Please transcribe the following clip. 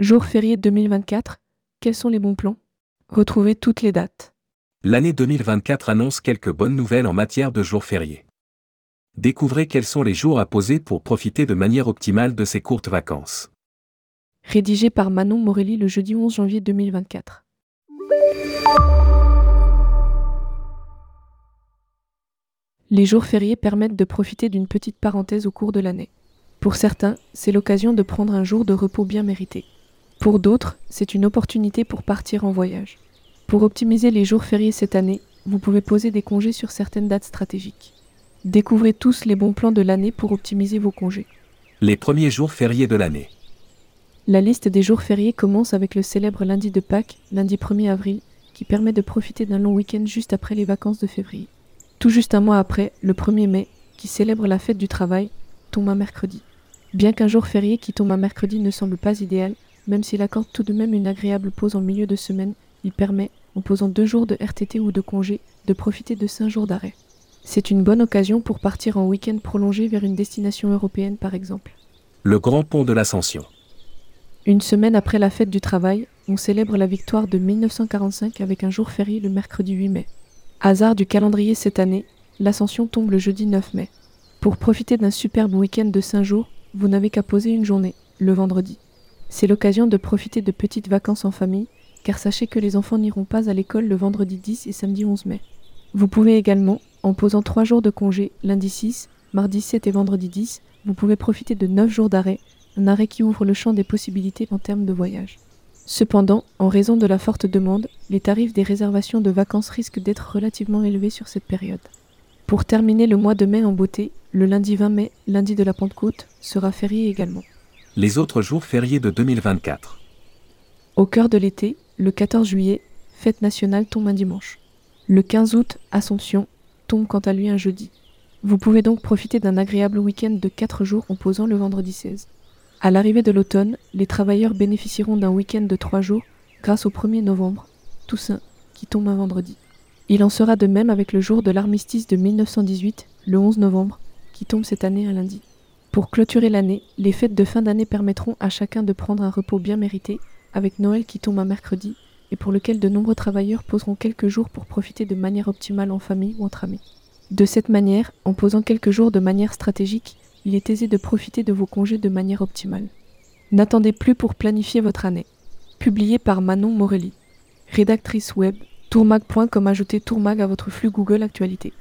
Jour férié 2024, quels sont les bons plans? Retrouvez toutes les dates. L'année 2024 annonce quelques bonnes nouvelles en matière de jours fériés. Découvrez quels sont les jours à poser pour profiter de manière optimale de ces courtes vacances. Rédigé par Manon Morelli le jeudi 11 janvier 2024. Les jours fériés permettent de profiter d'une petite parenthèse au cours de l'année. Pour certains, c'est l'occasion de prendre un jour de repos bien mérité. Pour d'autres, c'est une opportunité pour partir en voyage. Pour optimiser les jours fériés cette année, vous pouvez poser des congés sur certaines dates stratégiques. Découvrez tous les bons plans de l'année pour optimiser vos congés. Les premiers jours fériés de l'année. La liste des jours fériés commence avec le célèbre lundi de Pâques, lundi 1er avril, qui permet de profiter d'un long week-end juste après les vacances de février. Tout juste un mois après, le 1er mai, qui célèbre la fête du travail, tombe un mercredi. Bien qu'un jour férié qui tombe un mercredi ne semble pas idéal, même s'il accorde tout de même une agréable pause en milieu de semaine, il permet, en posant deux jours de RTT ou de congé, de profiter de cinq jours d'arrêt. C'est une bonne occasion pour partir en week-end prolongé vers une destination européenne par exemple. Le grand pont de l'Ascension. Une semaine après la fête du travail, on célèbre la victoire de 1945 avec un jour férié le mercredi 8 mai. Hasard du calendrier cette année, l'Ascension tombe le jeudi 9 mai. Pour profiter d'un superbe week-end de 5 jours, vous n'avez qu'à poser une journée, le vendredi. C'est l'occasion de profiter de petites vacances en famille, car sachez que les enfants n'iront pas à l'école le vendredi 10 et samedi 11 mai. Vous pouvez également, en posant 3 jours de congé, lundi 6, mardi 7 et vendredi 10, vous pouvez profiter de 9 jours d'arrêt, un arrêt qui ouvre le champ des possibilités en termes de voyage. Cependant, en raison de la forte demande, les tarifs des réservations de vacances risquent d'être relativement élevés sur cette période. Pour terminer le mois de mai en beauté, le lundi 20 mai, lundi de la Pentecôte, sera férié également. Les autres jours fériés de 2024. Au cœur de l'été, le 14 juillet, fête nationale tombe un dimanche. Le 15 août, Assomption, tombe quant à lui un jeudi. Vous pouvez donc profiter d'un agréable week-end de 4 jours en posant le vendredi 16. À l'arrivée de l'automne, les travailleurs bénéficieront d'un week-end de 3 jours grâce au 1er novembre, Toussaint, qui tombe un vendredi. Il en sera de même avec le jour de l'armistice de 1918, le 11 novembre, qui tombe cette année un lundi. Pour clôturer l'année, les fêtes de fin d'année permettront à chacun de prendre un repos bien mérité, avec Noël qui tombe un mercredi, et pour lequel de nombreux travailleurs poseront quelques jours pour profiter de manière optimale en famille ou entre amis. De cette manière, en posant quelques jours de manière stratégique, il est aisé de profiter de vos congés de manière optimale. N'attendez plus pour planifier votre année. Publié par Manon Morelli. Rédactrice web, tourmag.com ajoutez tourmag à votre flux Google Actualité.